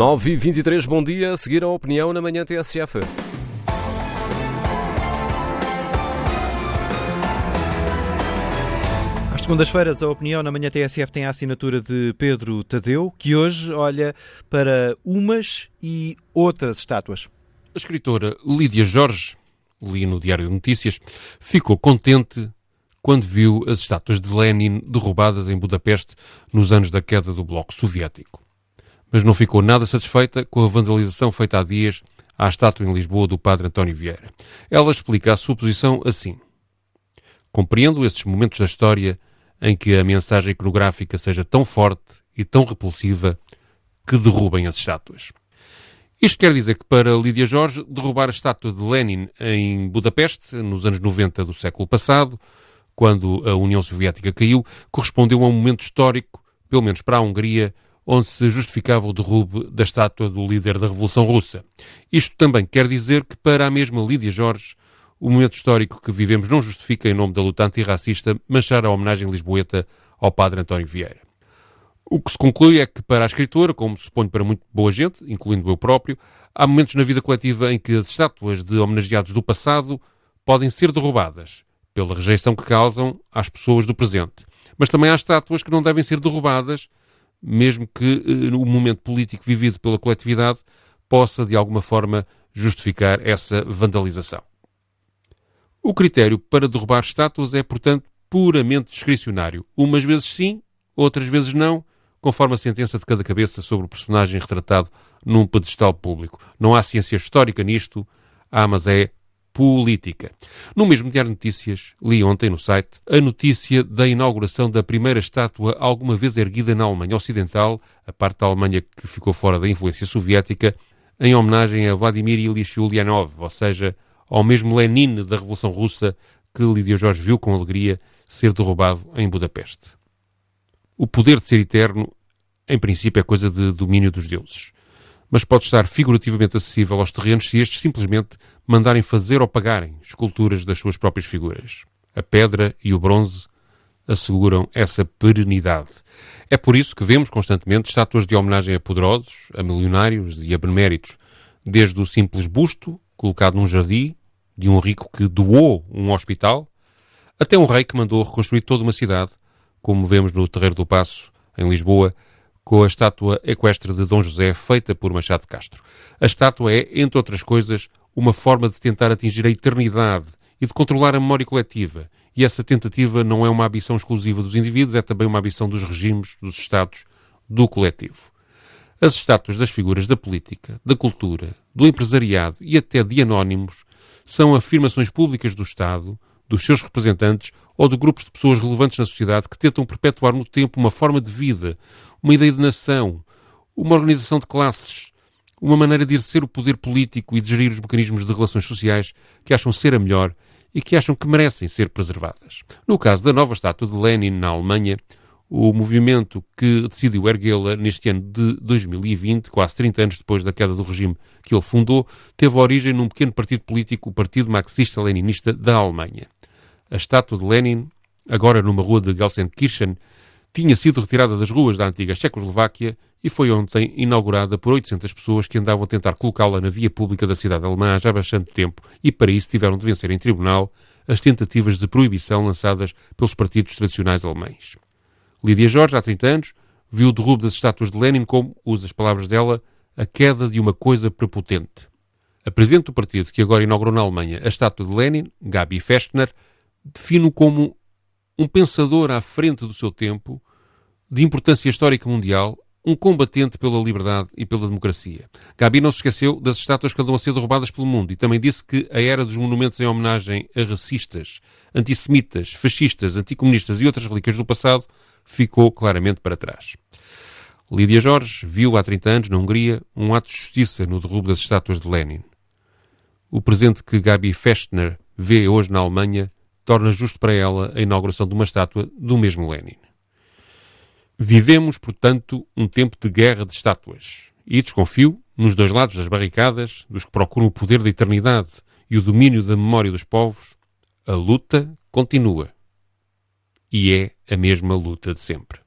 9 e 23 bom dia. A seguir a opinião na manhã TSF. Às segundas-feiras, a opinião na manhã TSF tem a assinatura de Pedro Tadeu, que hoje olha para umas e outras estátuas. A escritora Lídia Jorge, li no Diário de Notícias, ficou contente quando viu as estátuas de Lenin derrubadas em Budapeste nos anos da queda do Bloco Soviético mas não ficou nada satisfeita com a vandalização feita há dias à estátua em Lisboa do padre António Vieira. Ela explica a sua posição assim. Compreendo esses momentos da história em que a mensagem iconográfica seja tão forte e tão repulsiva que derrubem as estátuas. Isto quer dizer que para Lídia Jorge, derrubar a estátua de Lenin em Budapeste, nos anos 90 do século passado, quando a União Soviética caiu, correspondeu a um momento histórico, pelo menos para a Hungria, onde se justificava o derrube da estátua do líder da Revolução Russa. Isto também quer dizer que, para a mesma Lídia Jorge, o momento histórico que vivemos não justifica, em nome da luta antirracista, manchar a homenagem lisboeta ao padre António Vieira. O que se conclui é que, para a escritora, como suponho para muito boa gente, incluindo eu próprio, há momentos na vida coletiva em que as estátuas de homenageados do passado podem ser derrubadas, pela rejeição que causam às pessoas do presente. Mas também há estátuas que não devem ser derrubadas mesmo que uh, o momento político vivido pela coletividade possa, de alguma forma, justificar essa vandalização. O critério para derrubar estátuas é, portanto, puramente discricionário. Umas vezes sim, outras vezes não, conforme a sentença de cada cabeça sobre o personagem retratado num pedestal público. Não há ciência histórica nisto, há, mas é política. No mesmo Diário de Notícias, li ontem no site a notícia da inauguração da primeira estátua alguma vez erguida na Alemanha Ocidental, a parte da Alemanha que ficou fora da influência soviética, em homenagem a Vladimir Ilyich Ulyanov, ou seja, ao mesmo Lenin da Revolução Russa que Lídia Jorge viu com alegria ser derrubado em Budapeste. O poder de ser eterno, em princípio, é coisa de domínio dos deuses mas pode estar figurativamente acessível aos terrenos se estes simplesmente mandarem fazer ou pagarem esculturas das suas próprias figuras. A pedra e o bronze asseguram essa perenidade. É por isso que vemos constantemente estátuas de homenagem a poderosos, a milionários e a beneméritos, desde o simples busto colocado num jardim de um rico que doou um hospital, até um rei que mandou reconstruir toda uma cidade, como vemos no Terreiro do Passo, em Lisboa, com a estátua equestre de Dom José feita por Machado Castro. A estátua é, entre outras coisas, uma forma de tentar atingir a eternidade e de controlar a memória coletiva. E essa tentativa não é uma ambição exclusiva dos indivíduos, é também uma ambição dos regimes, dos Estados, do coletivo. As estátuas das figuras da política, da cultura, do empresariado e até de anónimos são afirmações públicas do Estado, dos seus representantes ou de grupos de pessoas relevantes na sociedade que tentam perpetuar no tempo uma forma de vida, uma ideia de nação, uma organização de classes, uma maneira de exercer o poder político e de gerir os mecanismos de relações sociais que acham ser a melhor e que acham que merecem ser preservadas. No caso da nova estátua de Lenin na Alemanha, o movimento que decidiu erguê-la neste ano de 2020, quase 30 anos depois da queda do regime que ele fundou, teve origem num pequeno partido político, o Partido Marxista-Leninista da Alemanha. A estátua de Lenin, agora numa rua de Gelsenkirchen, tinha sido retirada das ruas da antiga Checoslováquia e foi ontem inaugurada por 800 pessoas que andavam a tentar colocá-la na via pública da cidade alemã há já bastante tempo e para isso tiveram de vencer em tribunal as tentativas de proibição lançadas pelos partidos tradicionais alemães. Lídia Jorge, há 30 anos, viu o derrubo das estátuas de Lenin como, usa as palavras dela, a queda de uma coisa prepotente. A presidente do partido que agora inaugurou na Alemanha a estátua de Lenin, Gabi Festner, define-o como um pensador à frente do seu tempo, de importância histórica mundial, um combatente pela liberdade e pela democracia. Gabi não se esqueceu das estátuas que andam a ser derrubadas pelo mundo e também disse que a era dos monumentos em homenagem a racistas, antissemitas, fascistas, anticomunistas e outras relíquias do passado ficou claramente para trás. Lídia Jorge viu há 30 anos, na Hungria, um ato de justiça no derrubo das estátuas de Lenin. O presente que Gabi Festner vê hoje na Alemanha torna justo para ela a inauguração de uma estátua do mesmo Lenin. Vivemos, portanto, um tempo de guerra de estátuas. E desconfio, nos dois lados das barricadas, dos que procuram o poder da eternidade e o domínio da memória dos povos, a luta continua. E é a mesma luta de sempre.